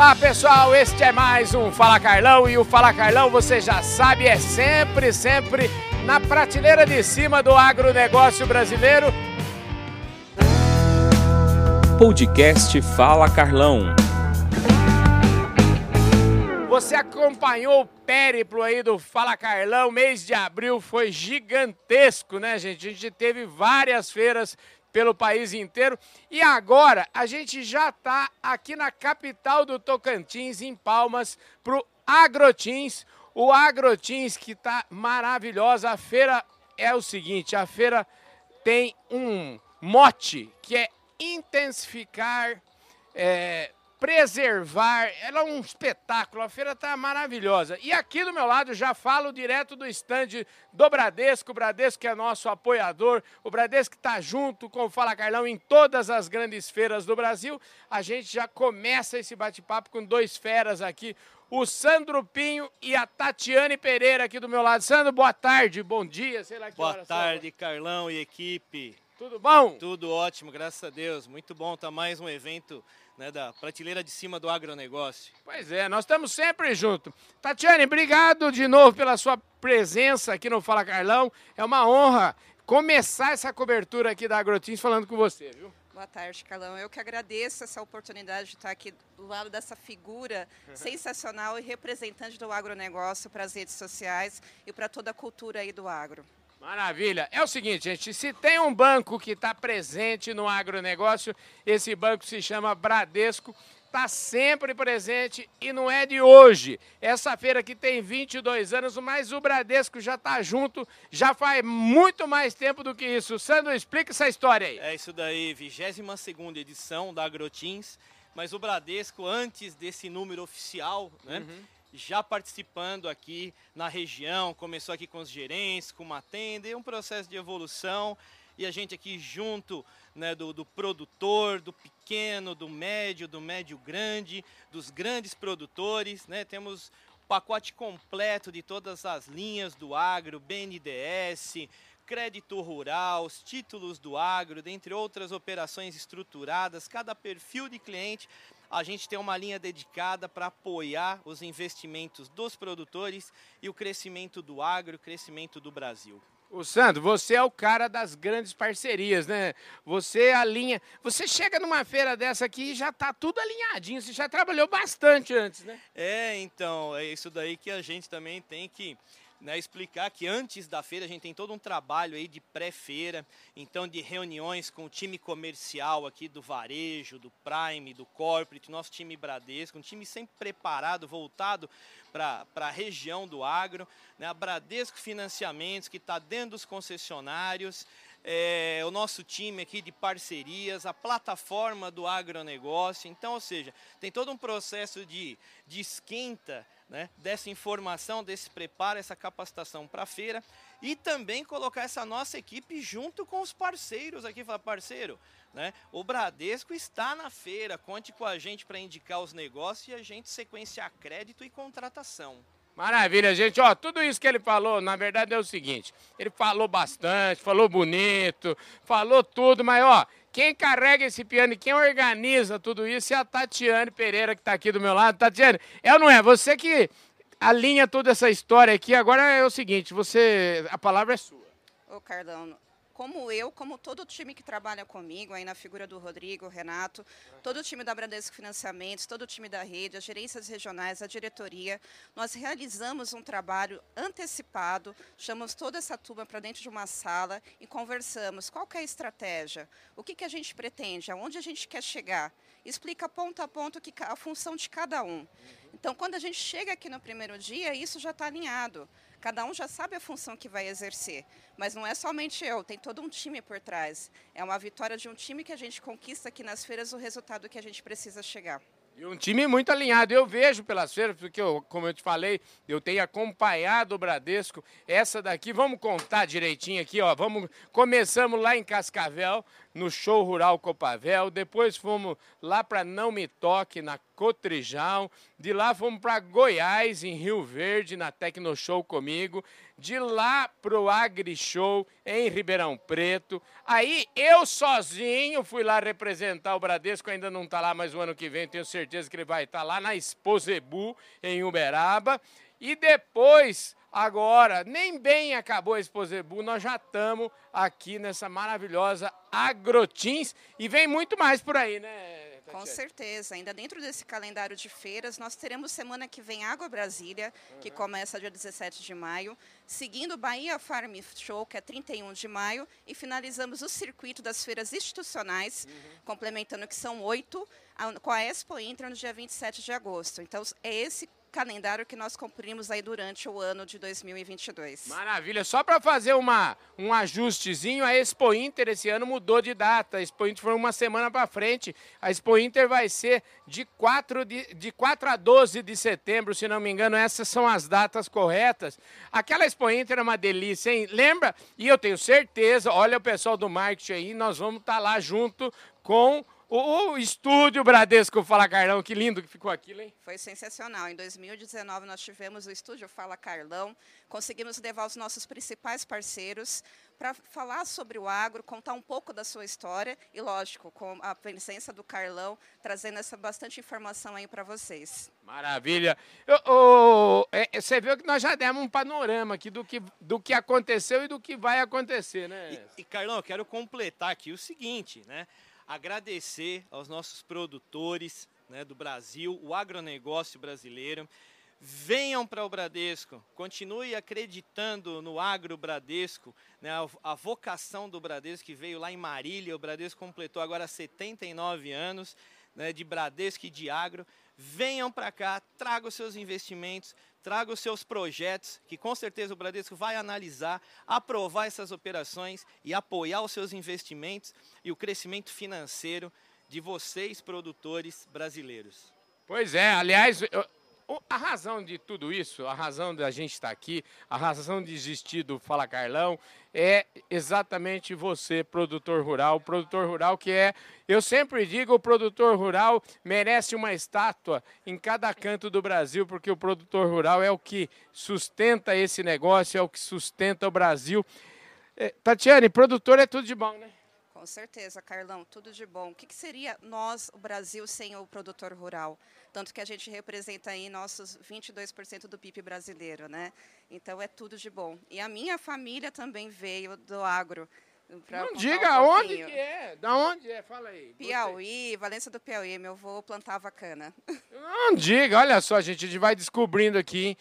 Olá pessoal, este é mais um Fala Carlão e o Fala Carlão você já sabe é sempre, sempre na prateleira de cima do agronegócio brasileiro. Podcast Fala Carlão. Você acompanhou o périplo aí do Fala Carlão, mês de abril foi gigantesco, né, gente? A gente teve várias feiras pelo país inteiro. E agora a gente já está aqui na capital do Tocantins, em Palmas, para o Agrotins. O Agrotins que está maravilhosa. A feira é o seguinte: a feira tem um mote que é intensificar. É, preservar. Ela é um espetáculo, a feira está maravilhosa. E aqui do meu lado já falo direto do estande do Bradesco, o Bradesco que é nosso apoiador, o Bradesco que está junto com o Fala Carlão em todas as grandes feiras do Brasil. A gente já começa esse bate-papo com dois feras aqui, o Sandro Pinho e a Tatiane Pereira aqui do meu lado. Sandro, boa tarde, bom dia, sei lá que Boa tarde, Carlão e equipe. Tudo bom? Tudo ótimo, graças a Deus. Muito bom, tá mais um evento né, da prateleira de cima do agronegócio. Pois é, nós estamos sempre juntos. Tatiane, obrigado de novo pela sua presença aqui no Fala Carlão. É uma honra começar essa cobertura aqui da Agrotins falando com você, viu? Boa tarde, Carlão. Eu que agradeço essa oportunidade de estar aqui do lado dessa figura sensacional e representante do agronegócio para as redes sociais e para toda a cultura aí do agro. Maravilha. É o seguinte, gente, se tem um banco que está presente no agronegócio, esse banco se chama Bradesco, está sempre presente e não é de hoje. Essa feira aqui tem 22 anos, mas o Bradesco já está junto, já faz muito mais tempo do que isso. Sandro, explica essa história aí. É isso daí, 22 edição da Agrotins, mas o Bradesco, antes desse número oficial, né? Uhum já participando aqui na região, começou aqui com os gerentes, com uma tenda, e um processo de evolução, e a gente aqui junto né, do, do produtor, do pequeno, do médio, do médio grande, dos grandes produtores, né, temos pacote completo de todas as linhas do agro, BNDES, crédito rural, os títulos do agro, dentre outras operações estruturadas, cada perfil de cliente a gente tem uma linha dedicada para apoiar os investimentos dos produtores e o crescimento do agro, o crescimento do Brasil. O Sandro, você é o cara das grandes parcerias, né? Você alinha. Você chega numa feira dessa aqui e já está tudo alinhadinho. Você já trabalhou bastante antes, né? É, então, é isso daí que a gente também tem que né, explicar que antes da feira a gente tem todo um trabalho aí de pré-feira, então de reuniões com o time comercial aqui do varejo, do Prime, do Corporate, nosso time Bradesco, um time sempre preparado, voltado para a região do agro, né, a Bradesco Financiamentos, que está dentro dos concessionários, é, o nosso time aqui de parcerias, a plataforma do agronegócio. Então, ou seja, tem todo um processo de, de esquenta né, dessa informação, desse preparo, essa capacitação para a feira e também colocar essa nossa equipe junto com os parceiros aqui. Fala, parceiro, né, o Bradesco está na feira, conte com a gente para indicar os negócios e a gente sequenciar crédito e contratação. Maravilha, gente. Ó, tudo isso que ele falou, na verdade é o seguinte: ele falou bastante, falou bonito, falou tudo, mas ó, quem carrega esse piano e quem organiza tudo isso é a Tatiane Pereira, que está aqui do meu lado. Tatiane, é ou não é? Você que alinha toda essa história aqui. Agora é o seguinte: você. A palavra é sua. Ô, Carlão, como eu, como todo o time que trabalha comigo, aí na figura do Rodrigo, Renato, todo o time da Bradesco Financiamentos, todo o time da rede, as gerências regionais, a diretoria, nós realizamos um trabalho antecipado, chamamos toda essa turma para dentro de uma sala e conversamos qual é a estratégia, o que, que a gente pretende, aonde a gente quer chegar, explica ponto a ponto que a função de cada um. Então, quando a gente chega aqui no primeiro dia, isso já está alinhado. Cada um já sabe a função que vai exercer, mas não é somente eu, tem todo um time por trás. É uma vitória de um time que a gente conquista aqui nas feiras o resultado que a gente precisa chegar. E um time muito alinhado. Eu vejo pelas feiras, porque, eu, como eu te falei, eu tenho acompanhado o Bradesco. Essa daqui, vamos contar direitinho aqui, ó. Vamos, começamos lá em Cascavel, no Show Rural Copavel, depois fomos lá para Não Me Toque, na Cotrijal, de lá fomos para Goiás, em Rio Verde, na Tecno Show comigo, de lá pro Agri Show em Ribeirão Preto. Aí eu sozinho fui lá representar o Bradesco, ainda não está lá, mas o ano que vem tenho certeza que ele vai estar tá lá na Exposebu, em Uberaba. E depois Agora, nem bem acabou a Exposebu, nós já estamos aqui nessa maravilhosa Agrotins e vem muito mais por aí, né? Com certeza. Ainda dentro desse calendário de feiras, nós teremos semana que vem Água Brasília, uhum. que começa dia 17 de maio, seguindo Bahia Farm Show, que é 31 de maio, e finalizamos o circuito das feiras institucionais, uhum. complementando que são oito, com a Expo Intra no dia 27 de agosto. Então, é esse calendário que nós cumprimos aí durante o ano de 2022. Maravilha. Só para fazer uma, um ajustezinho, a Expo Inter esse ano mudou de data. A Expo Inter foi uma semana para frente. A Expo Inter vai ser de 4, de, de 4 a 12 de setembro, se não me engano, essas são as datas corretas. Aquela Expo Inter é uma delícia, hein? Lembra? E eu tenho certeza, olha o pessoal do marketing aí, nós vamos estar tá lá junto com o, o, estúdio Bradesco Fala Carlão, que lindo que ficou aquilo, hein? Foi sensacional. Em 2019 nós tivemos o estúdio Fala Carlão, conseguimos levar os nossos principais parceiros para falar sobre o agro, contar um pouco da sua história e, lógico, com a presença do Carlão, trazendo essa bastante informação aí para vocês. Maravilha. Eu, é, você viu que nós já demos um panorama aqui do que, do que aconteceu e do que vai acontecer, né? E, e Carlão, eu quero completar aqui o seguinte, né? Agradecer aos nossos produtores né, do Brasil, o agronegócio brasileiro. Venham para o Bradesco, continue acreditando no agro Bradesco, né, a, vocação do Bradesco que veio lá em Marília, o Bradesco completou agora 79 anos né, de Bradesco e de agro. Venham para cá, tragam os seus investimentos, traga os seus projetos, que com certeza o Bradesco vai analisar, aprovar essas operações e apoiar os seus investimentos e o crescimento financeiro de vocês, produtores brasileiros. Pois é, aliás, a razão de tudo isso, a razão da gente estar aqui, a razão de existir do Fala Carlão é exatamente você, produtor rural. O produtor rural que é, eu sempre digo, o produtor rural merece uma estátua em cada canto do Brasil, porque o produtor rural é o que sustenta esse negócio, é o que sustenta o Brasil. É, Tatiane, produtor é tudo de bom, né? Com certeza, Carlão, tudo de bom. O que, que seria nós, o Brasil, sem o produtor rural? Tanto que a gente representa aí nossos 22% do PIB brasileiro, né? Então é tudo de bom. E a minha família também veio do agro. Não diga um onde que é, da onde é, fala aí. Piauí, Valência do Piauí, meu avô plantava cana. Não diga, olha só, gente, a gente vai descobrindo aqui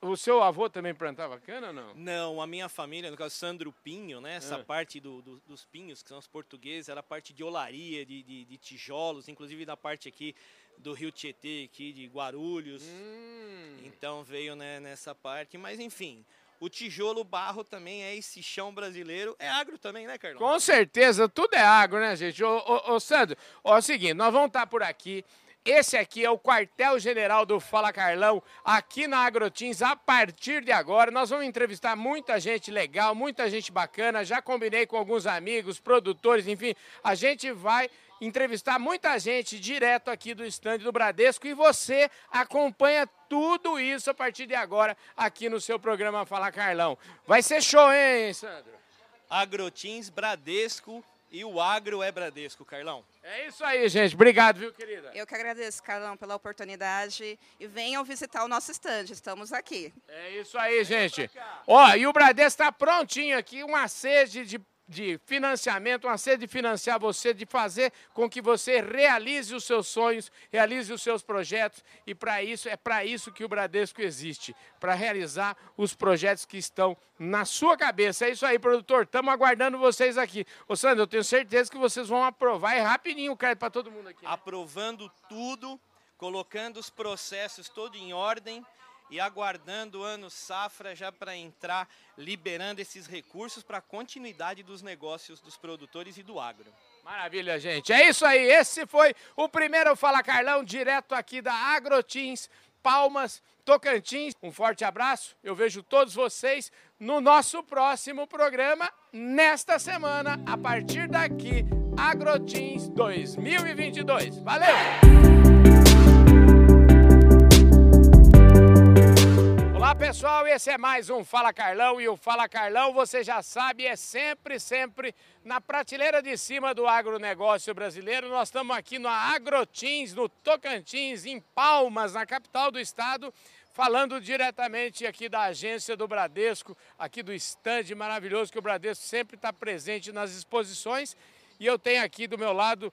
o seu avô também plantava cana ou não? Não, a minha família, no caso Sandro Pinho, né? Essa é. parte do, do, dos pinhos, que são os portugueses, era parte de olaria, de, de, de, tijolos, inclusive da parte aqui do Rio Tietê, aqui de Guarulhos. Hum. Então veio né, nessa parte, mas enfim. O tijolo, o barro também é esse chão brasileiro. É agro também, né, Carlão? Com certeza, tudo é agro, né, gente? Ô, ô, ô Sandro, ó, é o seguinte, nós vamos estar por aqui. Esse aqui é o quartel-general do Fala Carlão, aqui na Agrotins. A partir de agora, nós vamos entrevistar muita gente legal, muita gente bacana. Já combinei com alguns amigos, produtores, enfim. A gente vai entrevistar muita gente direto aqui do estande do Bradesco e você acompanha tudo isso a partir de agora aqui no seu programa Fala Carlão. Vai ser show, hein, Sandro? Agrotins Bradesco e o agro é Bradesco, Carlão. É isso aí, gente. Obrigado, viu, querida? Eu que agradeço, Carlão, pela oportunidade. E venham visitar o nosso estande. Estamos aqui. É isso aí, gente. Ó, e o Bradesco está prontinho aqui, uma sede de de financiamento, uma sede de financiar você, de fazer com que você realize os seus sonhos, realize os seus projetos. E para isso, é para isso que o Bradesco existe, para realizar os projetos que estão na sua cabeça. É isso aí, produtor. Estamos aguardando vocês aqui. Ô, Sandro, eu tenho certeza que vocês vão aprovar. É rapidinho o crédito para todo mundo aqui. Né? Aprovando tudo, colocando os processos todo em ordem e aguardando o ano safra já para entrar, liberando esses recursos para a continuidade dos negócios dos produtores e do agro. Maravilha, gente. É isso aí. Esse foi o primeiro Fala Carlão, direto aqui da Agrotins Palmas, Tocantins. Um forte abraço. Eu vejo todos vocês no nosso próximo programa nesta semana, a partir daqui, Agrotins 2022. Valeu! Olá pessoal, esse é mais um Fala Carlão e o Fala Carlão, você já sabe, é sempre, sempre na prateleira de cima do agronegócio brasileiro. Nós estamos aqui no Agrotins, no Tocantins, em Palmas, na capital do estado, falando diretamente aqui da agência do Bradesco, aqui do estande maravilhoso que o Bradesco sempre está presente nas exposições. E eu tenho aqui do meu lado,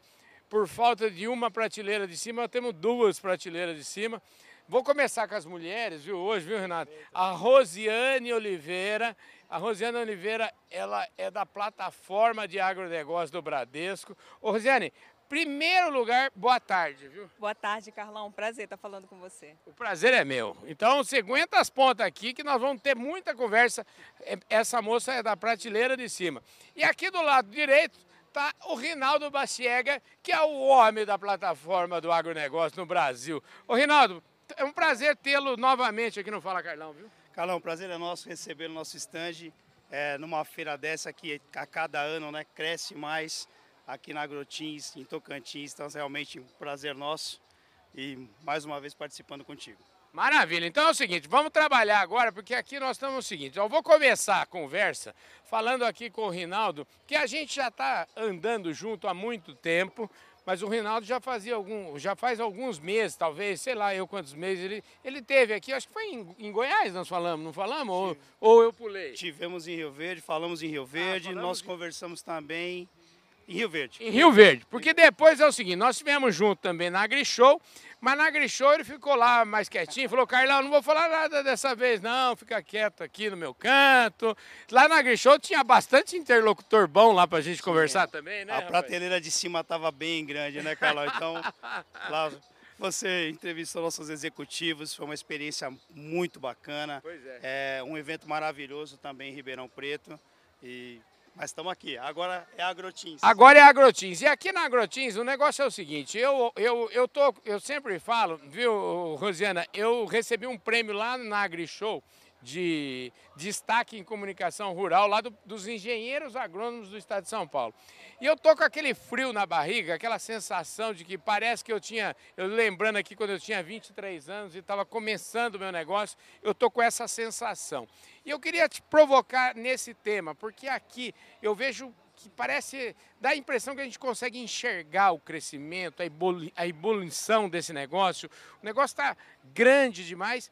por falta de uma prateleira de cima, temos duas prateleiras de cima. Vou começar com as mulheres, viu, hoje, viu, Renato? A Rosiane Oliveira. A Rosiane Oliveira, ela é da plataforma de agronegócio do Bradesco. Ô, Rosiane, primeiro lugar, boa tarde, viu? Boa tarde, Carlão. Prazer estar falando com você. O prazer é meu. Então, você aguenta as pontas aqui que nós vamos ter muita conversa. É, essa moça é da prateleira de cima. E aqui do lado direito está o Rinaldo Baciega, que é o homem da plataforma do agronegócio no Brasil. Ô, Rinaldo, é um prazer tê-lo novamente aqui no Fala Carlão, viu? Carlão, prazer é nosso receber no nosso estande é, numa feira dessa que a cada ano né, cresce mais aqui na Agrotins, em Tocantins. Então, é realmente um prazer nosso e mais uma vez participando contigo. Maravilha. Então é o seguinte, vamos trabalhar agora, porque aqui nós estamos o seguinte, eu vou começar a conversa falando aqui com o Rinaldo, que a gente já está andando junto há muito tempo, mas o Rinaldo já fazia algum, já faz alguns meses, talvez, sei lá eu quantos meses, ele, ele teve aqui, acho que foi em, em Goiás nós falamos, não falamos? Ou, ou, eu pulei? Tivemos em Rio Verde, falamos em Rio Verde, ah, nós de... conversamos também em Rio Verde. Em Rio Verde, porque depois é o seguinte, nós estivemos junto também na AgriShow, mas na AgriShow ele ficou lá mais quietinho, falou, Carlão, não vou falar nada dessa vez não, fica quieto aqui no meu canto. Lá na AgriShow tinha bastante interlocutor bom lá pra gente conversar também, né? A prateleira de cima tava bem grande, né, Carlão? Então, lá você entrevistou nossos executivos, foi uma experiência muito bacana. Pois é. É um evento maravilhoso também em Ribeirão Preto. E mas estamos aqui, agora é Agrotins. Agora é Agrotins. E aqui na Agrotins o negócio é o seguinte, eu, eu, eu, tô, eu sempre falo, viu, Rosiana, eu recebi um prêmio lá na AgriShow de destaque em comunicação rural lá do, dos engenheiros agrônomos do estado de São Paulo. E eu tô com aquele frio na barriga, aquela sensação de que parece que eu tinha, eu lembrando aqui quando eu tinha 23 anos e estava começando o meu negócio, eu tô com essa sensação. E eu queria te provocar nesse tema, porque aqui eu vejo que parece, dá a impressão que a gente consegue enxergar o crescimento, a ebulição desse negócio. O negócio está grande demais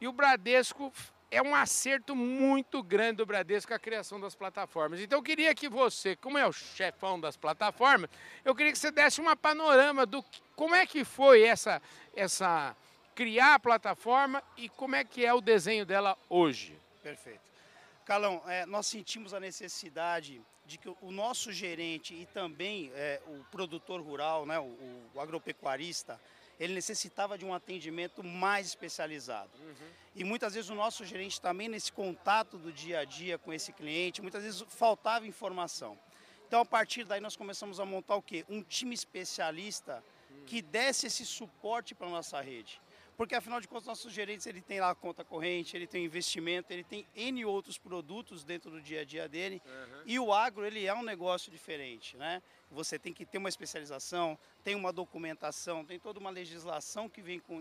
e o Bradesco é um acerto muito grande do Bradesco a criação das plataformas. Então eu queria que você, como é o chefão das plataformas, eu queria que você desse uma panorama do como é que foi essa essa criar a plataforma e como é que é o desenho dela hoje. Perfeito. Calão, é, nós sentimos a necessidade de que o nosso gerente e também é, o produtor rural, né, o, o agropecuarista, ele necessitava de um atendimento mais especializado. Uhum. E muitas vezes o nosso gerente também nesse contato do dia a dia com esse cliente, muitas vezes faltava informação. Então a partir daí nós começamos a montar o quê? Um time especialista uhum. que desse esse suporte para a nossa rede. Porque afinal de contas, nossos gerentes ele tem lá a conta corrente, ele tem investimento, ele tem N outros produtos dentro do dia a dia dele. Uhum. E o agro ele é um negócio diferente, né? Você tem que ter uma especialização, tem uma documentação, tem toda uma legislação que vem, com,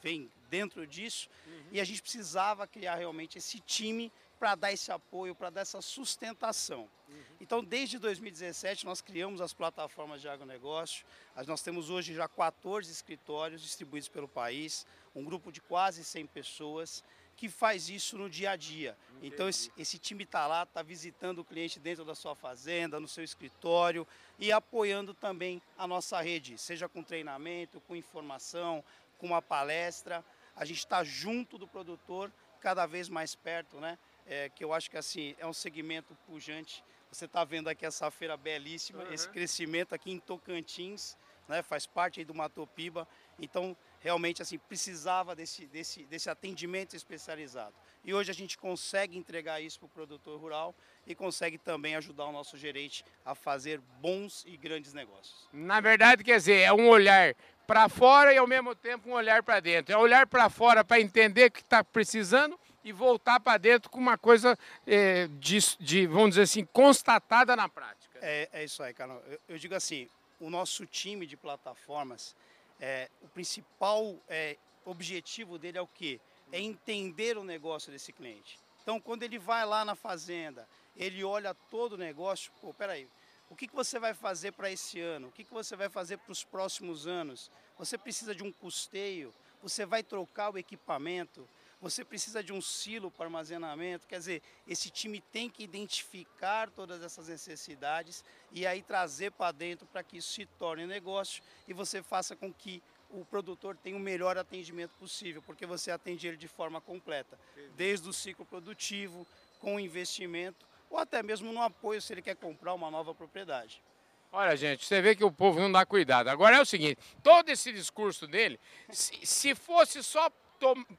vem dentro disso. Uhum. E a gente precisava criar realmente esse time para dar esse apoio, para dar essa sustentação. Uhum. Então, desde 2017, nós criamos as plataformas de agronegócio. Nós temos hoje já 14 escritórios distribuídos pelo país, um grupo de quase 100 pessoas que faz isso no dia a dia. Entendi. Então, esse, esse time está lá, está visitando o cliente dentro da sua fazenda, no seu escritório e apoiando também a nossa rede, seja com treinamento, com informação, com uma palestra. A gente está junto do produtor, cada vez mais perto, né? é, que eu acho que assim é um segmento pujante. Você está vendo aqui essa feira belíssima, uhum. esse crescimento aqui em Tocantins, né, faz parte aí do Matopiba. Então, realmente, assim, precisava desse, desse, desse atendimento especializado. E hoje a gente consegue entregar isso para o produtor rural e consegue também ajudar o nosso gerente a fazer bons e grandes negócios. Na verdade, quer dizer, é um olhar para fora e ao mesmo tempo um olhar para dentro. É olhar para fora para entender o que está precisando e voltar para dentro com uma coisa é, de, de, vamos dizer assim, constatada na prática. É, é isso aí, Carol. Eu, eu, digo assim, o nosso time de plataformas, é, o principal é, objetivo dele é o quê? É entender o negócio desse cliente. Então, quando ele vai lá na fazenda, ele olha todo o negócio, pô, peraí, o que, que você vai fazer para esse ano? O que, que você vai fazer para os próximos anos? Você precisa de um custeio? Você vai trocar o equipamento? Você precisa de um silo para armazenamento? Quer dizer, esse time tem que identificar todas essas necessidades e aí trazer para dentro para que isso se torne negócio e você faça com que o produtor tenha o melhor atendimento possível, porque você atende ele de forma completa, desde o ciclo produtivo, com investimento ou até mesmo no apoio se ele quer comprar uma nova propriedade. Olha, gente, você vê que o povo não dá cuidado. Agora é o seguinte: todo esse discurso dele, se, se fosse só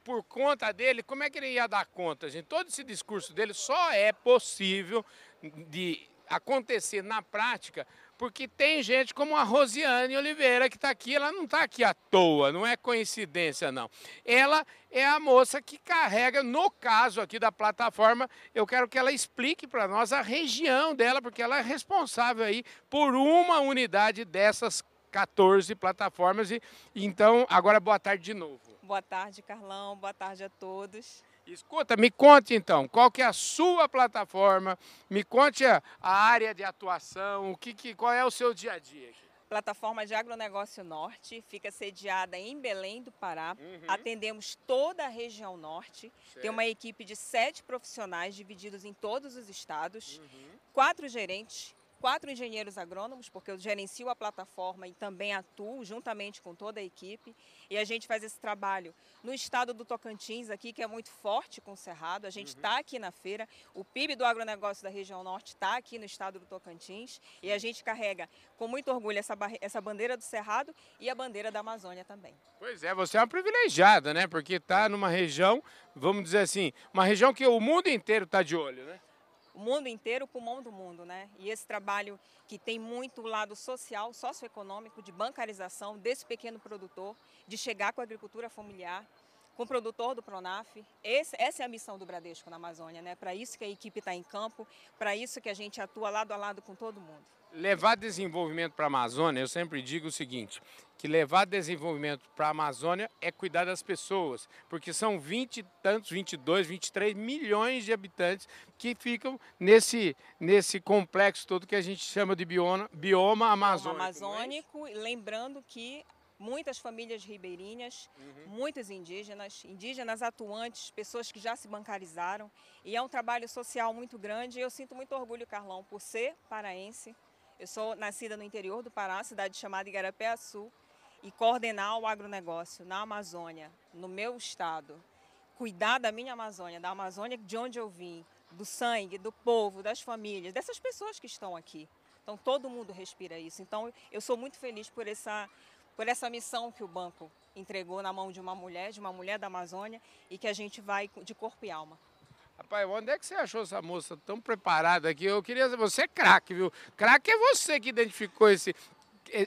por conta dele, como é que ele ia dar conta, gente? Todo esse discurso dele só é possível de acontecer na prática porque tem gente como a Rosiane Oliveira que está aqui, ela não está aqui à toa, não é coincidência não. Ela é a moça que carrega, no caso aqui da plataforma, eu quero que ela explique para nós a região dela, porque ela é responsável aí por uma unidade dessas 14 plataformas. E então, agora boa tarde de novo. Boa tarde, Carlão. Boa tarde a todos. Escuta, me conte então, qual que é a sua plataforma? Me conte a, área de atuação, o que, que, qual é o seu dia a dia aqui? Plataforma de Agronegócio Norte, fica sediada em Belém do Pará. Uhum. Atendemos toda a região norte. Certo. Tem uma equipe de sete profissionais divididos em todos os estados, uhum. quatro gerentes, quatro engenheiros agrônomos, porque eu gerencio a plataforma e também atuo juntamente com toda a equipe. E a gente faz esse trabalho no estado do Tocantins, aqui, que é muito forte com o Cerrado. A gente está uhum. aqui na feira. O PIB do agronegócio da região norte está aqui no estado do Tocantins. E a gente carrega com muito orgulho essa, essa bandeira do Cerrado e a bandeira da Amazônia também. Pois é, você é uma privilegiada, né? Porque está numa região, vamos dizer assim, uma região que o mundo inteiro está de olho, né? O mundo inteiro, o pulmão do mundo, né? E esse trabalho que tem muito lado social, socioeconômico, de bancarização desse pequeno produtor, de chegar com a agricultura familiar, com o produtor do Pronaf. Esse, essa é a missão do Bradesco na Amazônia, né? Para isso que a equipe está em campo, para isso que a gente atua lado a lado com todo mundo levar desenvolvimento para a Amazônia, eu sempre digo o seguinte, que levar desenvolvimento para a Amazônia é cuidar das pessoas, porque são 20 e tantos, 22, 23 milhões de habitantes que ficam nesse, nesse complexo todo que a gente chama de bioma, bioma amazônico. É amazônico, é lembrando que muitas famílias ribeirinhas, uhum. muitos indígenas, indígenas atuantes, pessoas que já se bancarizaram, e é um trabalho social muito grande, e eu sinto muito orgulho, Carlão, por ser paraense, eu sou nascida no interior do Pará, cidade chamada Igarapé-Açu, e coordenar o agronegócio na Amazônia, no meu estado, cuidar da minha Amazônia, da Amazônia de onde eu vim, do sangue, do povo, das famílias, dessas pessoas que estão aqui. Então todo mundo respira isso. Então eu sou muito feliz por essa por essa missão que o banco entregou na mão de uma mulher, de uma mulher da Amazônia e que a gente vai de corpo e alma. Rapaz, onde é que você achou essa moça tão preparada aqui? Eu queria você é craque, viu? Craque é você que identificou esse,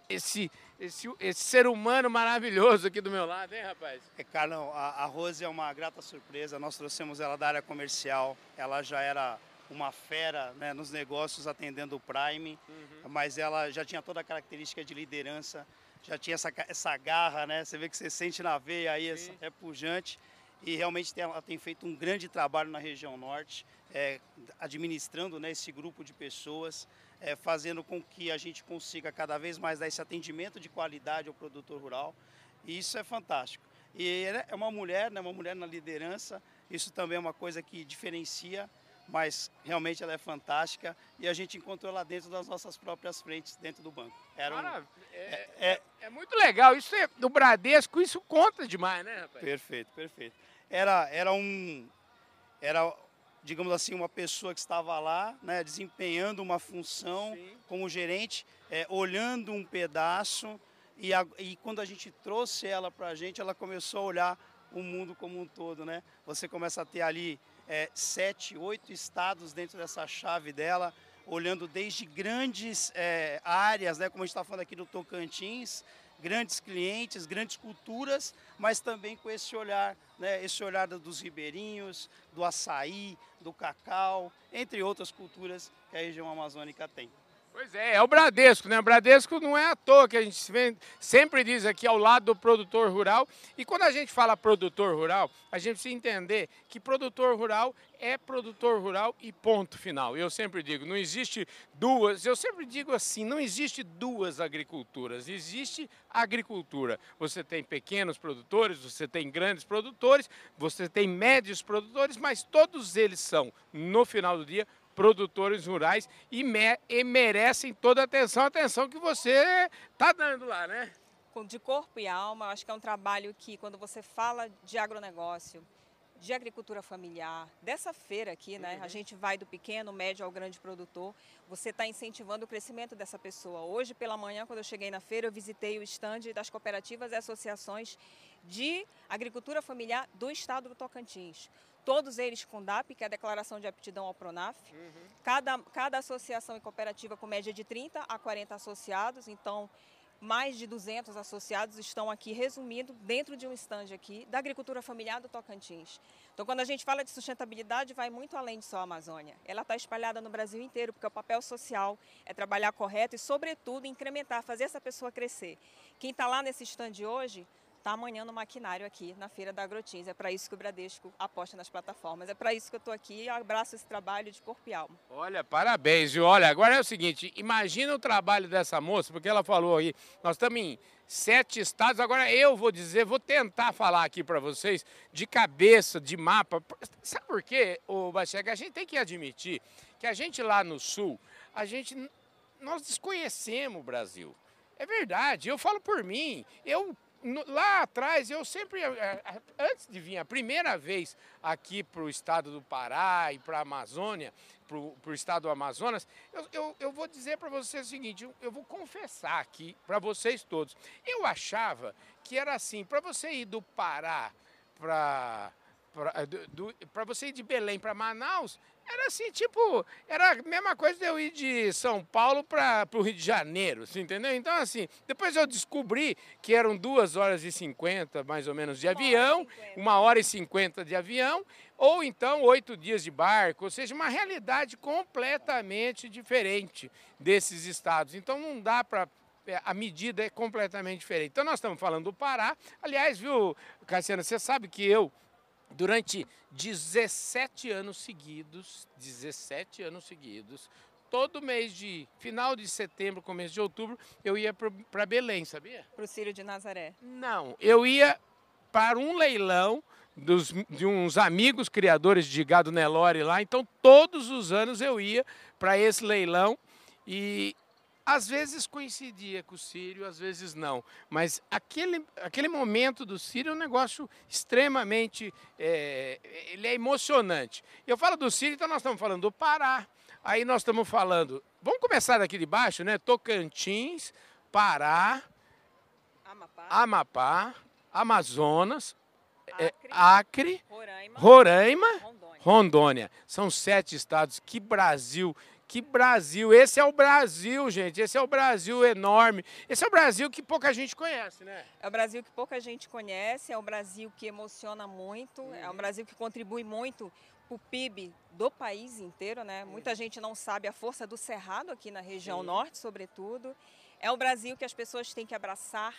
esse, esse, esse ser humano maravilhoso aqui do meu lado, hein, rapaz? É, Carlão, a, a Rose é uma grata surpresa. Nós trouxemos ela da área comercial. Ela já era uma fera né, nos negócios atendendo o Prime, uhum. mas ela já tinha toda a característica de liderança, já tinha essa, essa garra, né? Você vê que você sente na veia aí, essa, é pujante e realmente tem, ela tem feito um grande trabalho na região norte, é, administrando né, esse grupo de pessoas, é, fazendo com que a gente consiga cada vez mais dar esse atendimento de qualidade ao produtor rural. E isso é fantástico. E é uma mulher, né, uma mulher na liderança, isso também é uma coisa que diferencia, mas realmente ela é fantástica e a gente encontrou ela dentro das nossas próprias frentes, dentro do banco. Era um, Cara, é, é, é, é, muito legal. Isso é, do Bradesco, isso conta demais, né, rapaz? Perfeito, perfeito era, era um. Era, digamos assim, uma pessoa que estava lá, né, desempenhando uma função Sim. como gerente, é, olhando um pedaço E, a, e quando a gente trouxe ela para a gente, ela começou a olhar o mundo como um todo, né? Você começa a ter ali é, sete, oito estados dentro dessa chave dela, olhando desde grandes é, áreas, né? Como a gente está falando aqui do Tocantins, grandes clientes, grandes culturas, mas também com esse olhar, né? Esse olhar dos ribeirinhos, do açaí, do cacau, entre outras culturas que a região amazônica tem. Pois é, é o Bradesco, né? O Bradesco não é à toa que a gente sempre diz aqui ao lado do produtor rural. E quando a gente fala produtor rural, a gente precisa entender que produtor rural é produtor rural e ponto final. Eu sempre digo, não existe duas, eu sempre digo assim, não existe duas agriculturas, existe agricultura. Você tem pequenos produtores, você tem grandes produtores, você tem médios produtores, mas todos eles são, no final do dia, produtores rurais e, me, e merecem toda a atenção, a atenção que você está dando lá, né? De corpo e alma, acho que é um trabalho que, quando você fala de agronegócio, de agricultura familiar, dessa feira aqui, né? Uhum. A gente vai do pequeno, médio ao grande produtor. Você está incentivando o crescimento dessa pessoa. Hoje pela manhã, quando eu cheguei na feira, eu visitei o estande das cooperativas e associações de agricultura familiar do estado do Tocantins todos eles com DAP, que é a Declaração de Aptidão ao PRONAF. Uhum. Cada, cada associação e cooperativa com média de 30 a 40 associados, então mais de 200 associados estão aqui resumindo dentro de um estande aqui da agricultura familiar do Tocantins. Então, quando a gente fala de sustentabilidade, vai muito além de só a Amazônia. Ela está espalhada no Brasil inteiro, porque o papel social é trabalhar correto e, sobretudo, incrementar, fazer essa pessoa crescer. Quem está lá nesse estande hoje está amanhã no maquinário aqui na Feira da Agrotins. É para isso que o Bradesco aposta nas plataformas. É para isso que eu estou aqui e abraço esse trabalho de corpo e alma. Olha, parabéns, viu? Olha, agora é o seguinte, imagina o trabalho dessa moça, porque ela falou aí, nós estamos em sete estados, agora eu vou dizer, vou tentar falar aqui para vocês de cabeça, de mapa. Sabe por quê, o Bachega? A gente tem que admitir que a gente lá no sul, a gente, nós desconhecemos o Brasil. É verdade, eu falo por mim. Eu lá atrás, eu sempre, eh, eh, antes de vir a primeira vez aqui para o estado do Pará e para a Amazônia, para o estado do Amazonas, eu, eu, eu vou dizer para vocês o seguinte, eu, eu vou confessar aqui para vocês todos. Eu achava que era assim, para você ir do Pará para para você ir de Belém para Manaus, era assim, tipo, era a mesma coisa de eu ir de São Paulo para o Rio de Janeiro, assim, entendeu? Então, assim, depois eu descobri que eram duas horas e cinquenta, mais ou menos, de avião, uma hora e cinquenta de avião, ou então oito dias de barco, ou seja, uma realidade completamente diferente desses estados. Então, não dá para é, a medida é completamente diferente. Então, nós estamos falando do Pará. Aliás, viu, Cassiano, você sabe que eu durante 17 anos seguidos, 17 anos seguidos, todo mês de final de setembro, começo de outubro, eu ia para Belém, sabia? Para o Círio de Nazaré? Não, eu ia para um leilão dos, de uns amigos criadores de gado Nelore lá, então todos os anos eu ia para esse leilão e às vezes coincidia com o Sírio, às vezes não. Mas aquele, aquele momento do Sírio é um negócio extremamente. É, ele é emocionante. Eu falo do Sírio, então nós estamos falando do Pará. Aí nós estamos falando. Vamos começar daqui de baixo, né? Tocantins, Pará, Amapá, Amapá Amazonas, é, Acre, Acre Roraima, Roraima Rondônia. Rondônia. São sete estados. Que Brasil que Brasil! Esse é o Brasil, gente. Esse é o Brasil enorme. Esse é o Brasil que pouca gente conhece, né? É o Brasil que pouca gente conhece, é o Brasil que emociona muito, uhum. é um Brasil que contribui muito para o PIB do país inteiro, né? Uhum. Muita gente não sabe a força do Cerrado aqui na região Sim. norte, sobretudo. É o Brasil que as pessoas têm que abraçar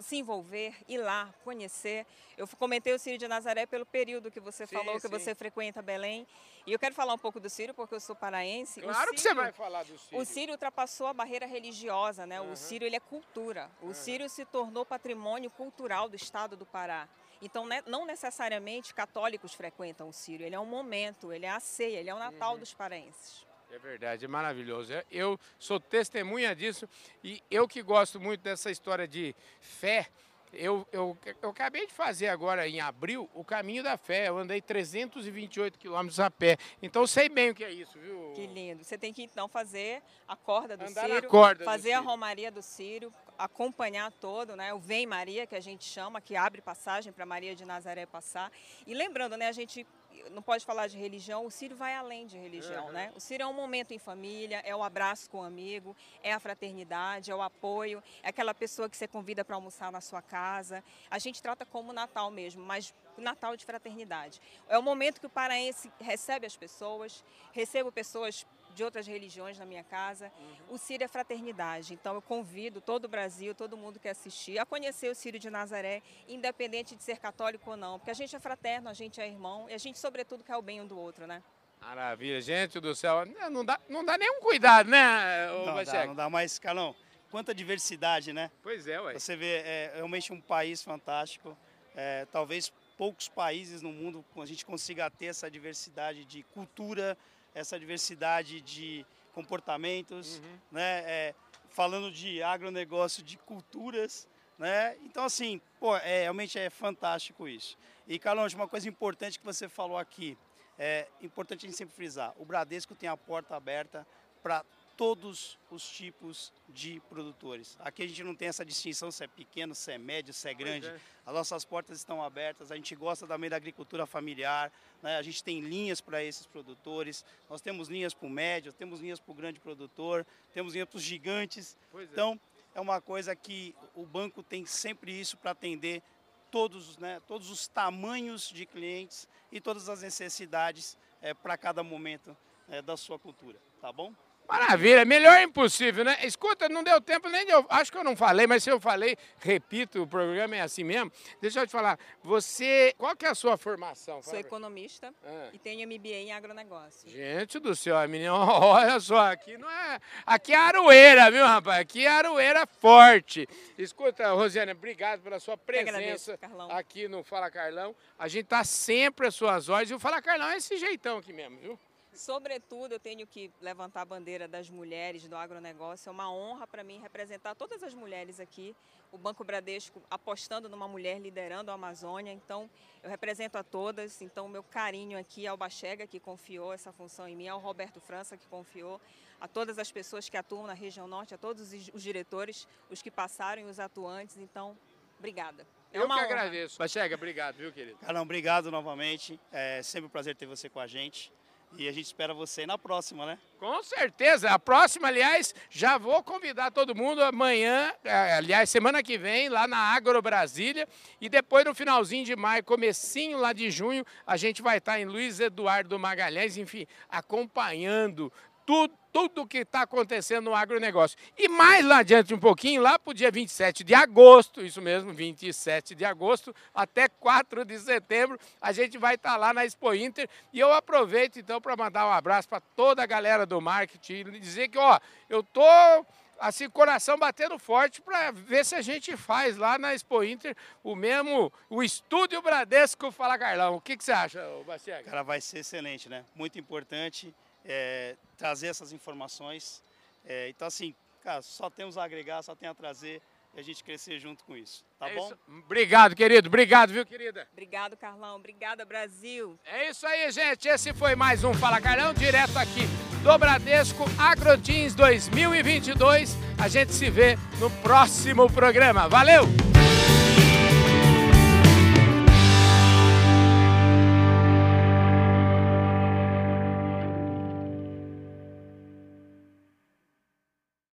se envolver, ir lá, conhecer. Eu comentei o Círio de Nazaré pelo período que você sim, falou, que sim. você frequenta Belém. E eu quero falar um pouco do Círio, porque eu sou paraense. Claro Círio, que você vai falar do Círio. O Círio ultrapassou a barreira religiosa, né? Uhum. O Círio, ele é cultura. O uhum. Círio se tornou patrimônio cultural do estado do Pará. Então, né, não necessariamente católicos frequentam o Círio. Ele é um momento, ele é a ceia, ele é o Natal uhum. dos paraenses. É verdade, é maravilhoso. É, eu sou testemunha disso e eu que gosto muito dessa história de fé. Eu, eu, eu acabei de fazer agora em abril o caminho da fé. Eu andei 328 quilômetros a pé. Então sei bem o que é isso, viu? Que lindo. Você tem que então fazer a corda do Andar Círio, corda fazer do a romaria do Círio, acompanhar todo, né? O Vem Maria, que a gente chama, que abre passagem para Maria de Nazaré passar. E lembrando, né, a gente não pode falar de religião, o Círio vai além de religião, uhum. né? O Círio é um momento em família, é o abraço com o amigo, é a fraternidade, é o apoio, é aquela pessoa que você convida para almoçar na sua casa. A gente trata como Natal mesmo, mas Natal de fraternidade. É o momento que o paraense recebe as pessoas, recebo pessoas de outras religiões na minha casa. Uhum. O Círio é fraternidade, então eu convido todo o Brasil, todo mundo que assistir, a conhecer o Círio de Nazaré, independente de ser católico ou não, porque a gente é fraterno, a gente é irmão e a gente, sobretudo, quer o bem um do outro, né? Maravilha, gente do céu, não dá, não dá nenhum cuidado, né, não dá, não dá mais, Calão, quanta diversidade, né? Pois é, ué. Você vê, é realmente um país fantástico, é, talvez poucos países no mundo a gente consiga ter essa diversidade de cultura, essa diversidade de comportamentos, uhum. né? É, falando de agronegócio, de culturas, né? Então, assim, pô, é, realmente é fantástico isso. E, Carlos, uma coisa importante que você falou aqui, é importante a gente sempre frisar, o Bradesco tem a porta aberta para todos os tipos de produtores. Aqui a gente não tem essa distinção se é pequeno, se é médio, se é grande. É. As nossas portas estão abertas, a gente gosta também da agricultura familiar, né? a gente tem linhas para esses produtores, nós temos linhas para o médio, temos linhas para o grande produtor, temos linhas para os gigantes. É. Então, é uma coisa que o banco tem sempre isso para atender todos, né, todos os tamanhos de clientes e todas as necessidades é, para cada momento é, da sua cultura, tá bom? Maravilha, melhor impossível, né? Escuta, não deu tempo nem de eu. Acho que eu não falei, mas se eu falei, repito, o programa é assim mesmo. Deixa eu te falar, você. Qual que é a sua formação? Sou economista ah. e tenho MBA em agronegócio. Gente do céu, menina, olha só, aqui não é. Aqui é aroeira, viu, rapaz? Aqui é aroeira forte. Escuta, Rosiana, obrigado pela sua presença agradeço, aqui no Fala Carlão. A gente tá sempre às suas ordens e o Fala Carlão é esse jeitão aqui mesmo, viu? Sobretudo, eu tenho que levantar a bandeira das mulheres do agronegócio. É uma honra para mim representar todas as mulheres aqui. O Banco Bradesco apostando numa mulher liderando a Amazônia. Então, eu represento a todas. Então, o meu carinho aqui ao Bachega, que confiou essa função em mim, ao Roberto França, que confiou, a todas as pessoas que atuam na região norte, a todos os diretores, os que passaram e os atuantes. Então, obrigada. É eu que honra. agradeço. Bachega, obrigado, viu, querido? Carlão, obrigado novamente. É sempre um prazer ter você com a gente. E a gente espera você na próxima, né? Com certeza. A próxima, aliás, já vou convidar todo mundo amanhã, é, aliás, semana que vem, lá na Agro Brasília. E depois, no finalzinho de maio, comecinho lá de junho, a gente vai estar em Luiz Eduardo Magalhães, enfim, acompanhando tudo, tudo que está acontecendo no agronegócio. E mais lá adiante um pouquinho, lá para o dia 27 de agosto, isso mesmo, 27 de agosto, até 4 de setembro, a gente vai estar tá lá na Expo Inter. E eu aproveito então para mandar um abraço para toda a galera do marketing e dizer que, ó, eu tô assim, coração batendo forte para ver se a gente faz lá na Expo Inter o mesmo, o estúdio Bradesco Fala Carlão. O que, que você acha, Bastiega? Cara, vai ser excelente, né? Muito importante é, trazer essas informações. É, então, assim, cara, só temos a agregar, só tem a trazer e a gente crescer junto com isso, tá é bom? Isso. Obrigado, querido. Obrigado, viu, querida? Obrigado, Carlão. Obrigada, Brasil. É isso aí, gente. Esse foi mais um Fala Carlão, direto aqui do Bradesco AgroTeams 2022. A gente se vê no próximo programa. Valeu!